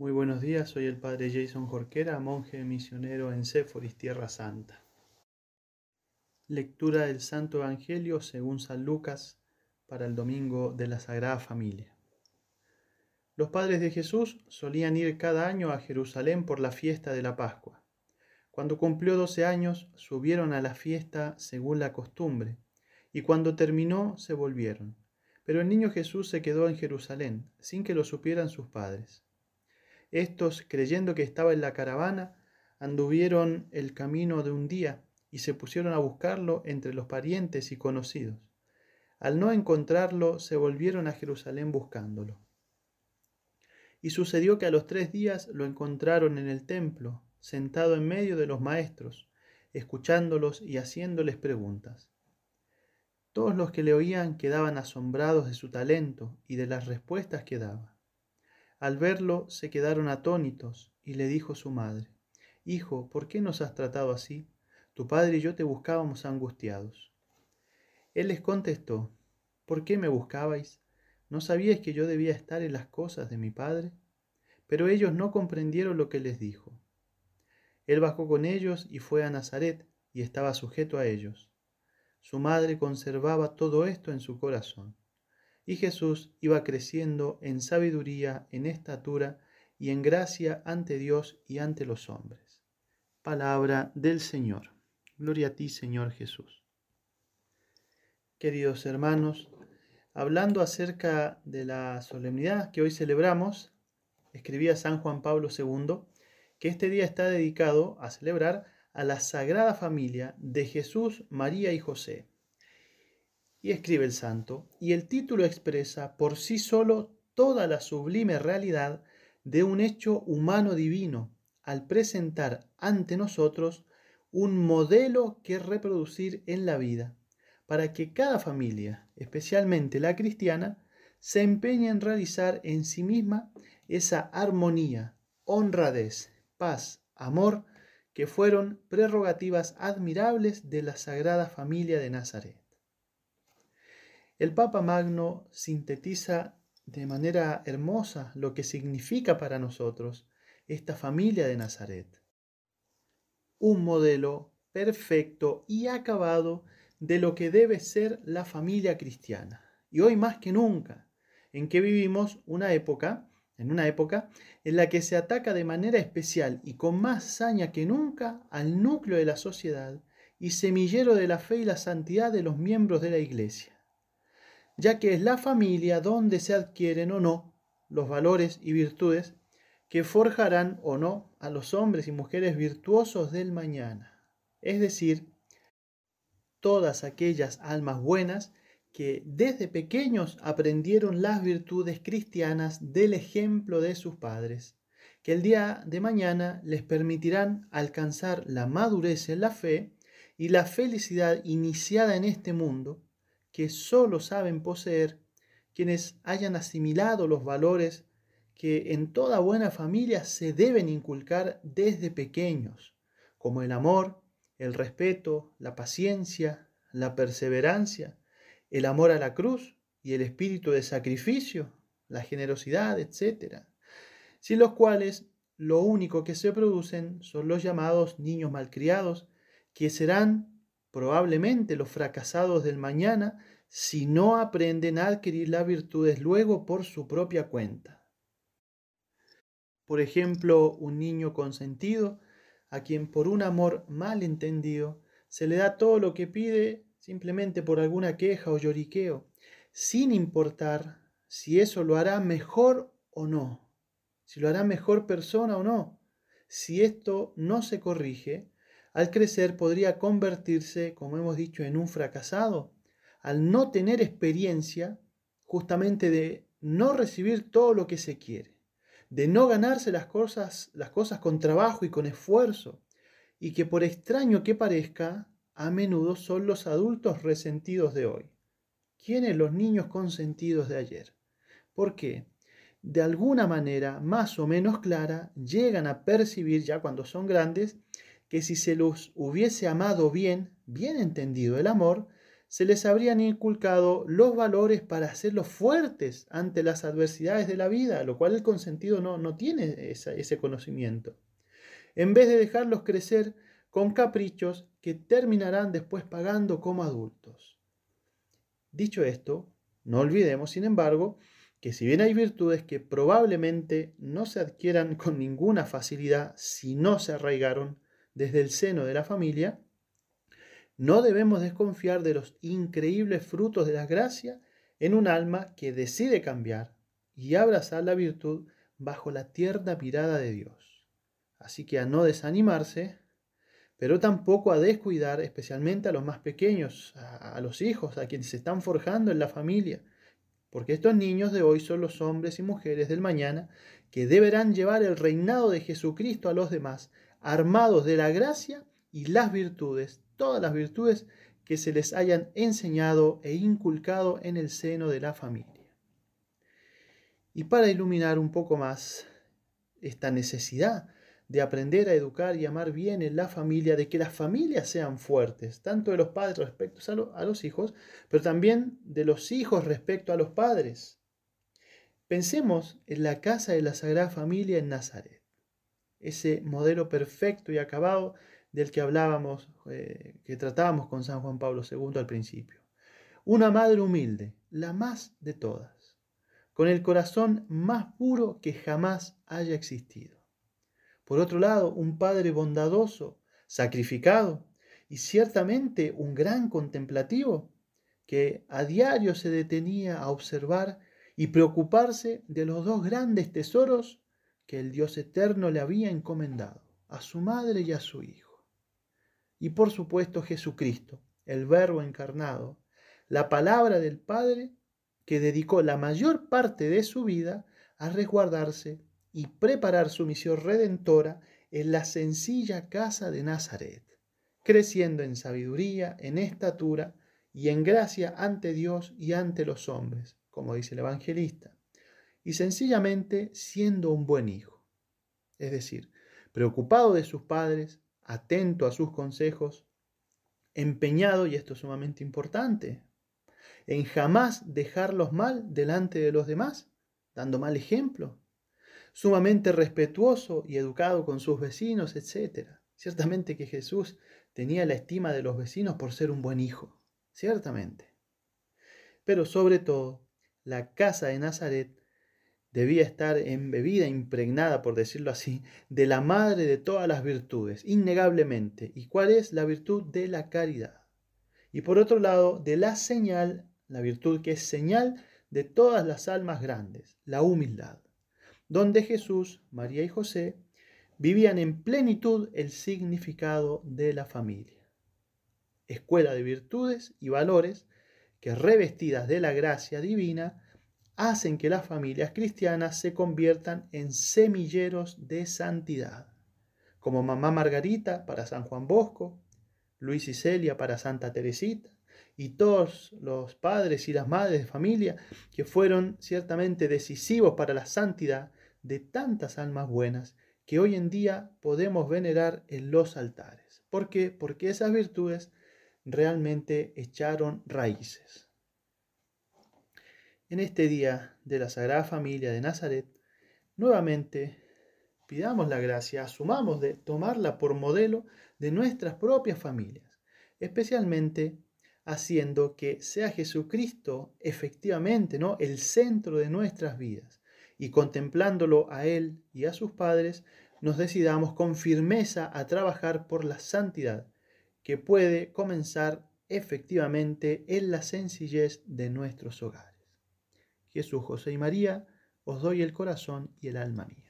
Muy buenos días, soy el padre Jason Jorquera, monje misionero en Séforis, Tierra Santa. Lectura del Santo Evangelio según San Lucas para el domingo de la Sagrada Familia. Los padres de Jesús solían ir cada año a Jerusalén por la fiesta de la Pascua. Cuando cumplió doce años, subieron a la fiesta según la costumbre, y cuando terminó se volvieron. Pero el niño Jesús se quedó en Jerusalén, sin que lo supieran sus padres. Estos, creyendo que estaba en la caravana, anduvieron el camino de un día y se pusieron a buscarlo entre los parientes y conocidos. Al no encontrarlo, se volvieron a Jerusalén buscándolo. Y sucedió que a los tres días lo encontraron en el templo, sentado en medio de los maestros, escuchándolos y haciéndoles preguntas. Todos los que le oían quedaban asombrados de su talento y de las respuestas que daba. Al verlo se quedaron atónitos y le dijo su madre, Hijo, ¿por qué nos has tratado así? Tu padre y yo te buscábamos angustiados. Él les contestó, ¿por qué me buscabais? ¿No sabíais que yo debía estar en las cosas de mi padre? Pero ellos no comprendieron lo que les dijo. Él bajó con ellos y fue a Nazaret y estaba sujeto a ellos. Su madre conservaba todo esto en su corazón. Y Jesús iba creciendo en sabiduría, en estatura y en gracia ante Dios y ante los hombres. Palabra del Señor. Gloria a ti, Señor Jesús. Queridos hermanos, hablando acerca de la solemnidad que hoy celebramos, escribía San Juan Pablo II que este día está dedicado a celebrar a la Sagrada Familia de Jesús, María y José y escribe el santo, y el título expresa por sí solo toda la sublime realidad de un hecho humano divino, al presentar ante nosotros un modelo que reproducir en la vida, para que cada familia, especialmente la cristiana, se empeñe en realizar en sí misma esa armonía, honradez, paz, amor, que fueron prerrogativas admirables de la Sagrada Familia de Nazaret. El Papa Magno sintetiza de manera hermosa lo que significa para nosotros esta familia de Nazaret. Un modelo perfecto y acabado de lo que debe ser la familia cristiana. Y hoy más que nunca, en que vivimos una época, en una época en la que se ataca de manera especial y con más saña que nunca al núcleo de la sociedad y semillero de la fe y la santidad de los miembros de la Iglesia ya que es la familia donde se adquieren o no los valores y virtudes que forjarán o no a los hombres y mujeres virtuosos del mañana, es decir, todas aquellas almas buenas que desde pequeños aprendieron las virtudes cristianas del ejemplo de sus padres, que el día de mañana les permitirán alcanzar la madurez en la fe y la felicidad iniciada en este mundo, que solo saben poseer quienes hayan asimilado los valores que en toda buena familia se deben inculcar desde pequeños, como el amor, el respeto, la paciencia, la perseverancia, el amor a la cruz y el espíritu de sacrificio, la generosidad, etc., sin los cuales lo único que se producen son los llamados niños malcriados, que serán probablemente los fracasados del mañana si no aprenden a adquirir las virtudes luego por su propia cuenta. Por ejemplo, un niño consentido, a quien por un amor mal entendido se le da todo lo que pide simplemente por alguna queja o lloriqueo, sin importar si eso lo hará mejor o no, si lo hará mejor persona o no. Si esto no se corrige, al crecer podría convertirse, como hemos dicho, en un fracasado, al no tener experiencia justamente de no recibir todo lo que se quiere, de no ganarse las cosas, las cosas con trabajo y con esfuerzo, y que por extraño que parezca, a menudo son los adultos resentidos de hoy. ¿Quiénes los niños consentidos de ayer? ¿Por qué? De alguna manera más o menos clara llegan a percibir ya cuando son grandes que si se los hubiese amado bien, bien entendido el amor, se les habrían inculcado los valores para hacerlos fuertes ante las adversidades de la vida, lo cual el consentido no, no tiene ese conocimiento. En vez de dejarlos crecer con caprichos que terminarán después pagando como adultos. Dicho esto, no olvidemos, sin embargo, que si bien hay virtudes que probablemente no se adquieran con ninguna facilidad si no se arraigaron desde el seno de la familia, no debemos desconfiar de los increíbles frutos de la gracia en un alma que decide cambiar y abrazar la virtud bajo la tierna mirada de Dios. Así que a no desanimarse, pero tampoco a descuidar especialmente a los más pequeños, a, los hijos, a quienes se están forjando en la familia, porque estos niños de hoy son los hombres y mujeres del mañana que deberán llevar el reinado de Jesucristo a los demás, armados de la gracia y las virtudes todas las virtudes que se les hayan enseñado e inculcado en el seno de la familia. Y para iluminar un poco más esta necesidad de aprender a educar y amar bien en la familia, de que las familias sean fuertes, tanto de los padres respecto a, los hijos, pero también de los hijos respecto a los padres. Pensemos en la casa de la Sagrada Familia en Nazaret, ese modelo perfecto y acabado del que hablábamos, eh, que tratábamos con San Juan Pablo II al principio. Una madre humilde, la más de todas, con el corazón más puro que jamás haya existido. Por otro lado, un padre bondadoso, sacrificado y ciertamente un gran contemplativo, que a diario se detenía a observar y preocuparse de los dos grandes tesoros que el Dios eterno le había encomendado, a su madre y a su hijo. Y por supuesto Jesucristo, el Verbo encarnado, la palabra del Padre que dedicó la mayor parte de su vida a resguardarse y preparar su misión redentora en la sencilla casa de Nazaret, creciendo en sabiduría, en estatura y en gracia ante Dios y ante los hombres, como dice el evangelista, y sencillamente siendo un buen hijo, es decir, preocupado de sus padres, atento a sus consejos, empeñado, y esto es sumamente importante, en jamás dejarlos mal delante de los demás, dando mal ejemplo, sumamente respetuoso y educado con sus vecinos, etc. Ciertamente que Jesús tenía la estima de los vecinos por ser un buen hijo, ciertamente. Pero sobre todo, la casa de Nazaret debía estar embebida, impregnada, por decirlo así, de la madre de todas las virtudes, innegablemente. ¿Y cuál es la virtud de la caridad? Y por otro lado, de la señal, la virtud que es señal de todas las almas grandes, la humildad, donde Jesús, María y José vivían en plenitud el significado de la familia. Escuela de virtudes y valores que revestidas de la gracia divina, hacen que las familias cristianas se conviertan en semilleros de santidad, como Mamá Margarita para San Juan Bosco, Luis y Celia para Santa Teresita, y todos los padres y las madres de familia que fueron ciertamente decisivos para la santidad de tantas almas buenas que hoy en día podemos venerar en los altares. ¿Por qué? Porque esas virtudes realmente echaron raíces. En este día de la Sagrada Familia de Nazaret, nuevamente pidamos la gracia, asumamos de tomarla por modelo de nuestras propias familias, especialmente haciendo que sea Jesucristo efectivamente ¿no? el centro de nuestras vidas y contemplándolo a Él y a sus padres, nos decidamos con firmeza a trabajar por la santidad que puede comenzar efectivamente en la sencillez de nuestros hogares. Jesús, José y María, os doy el corazón y el alma mía.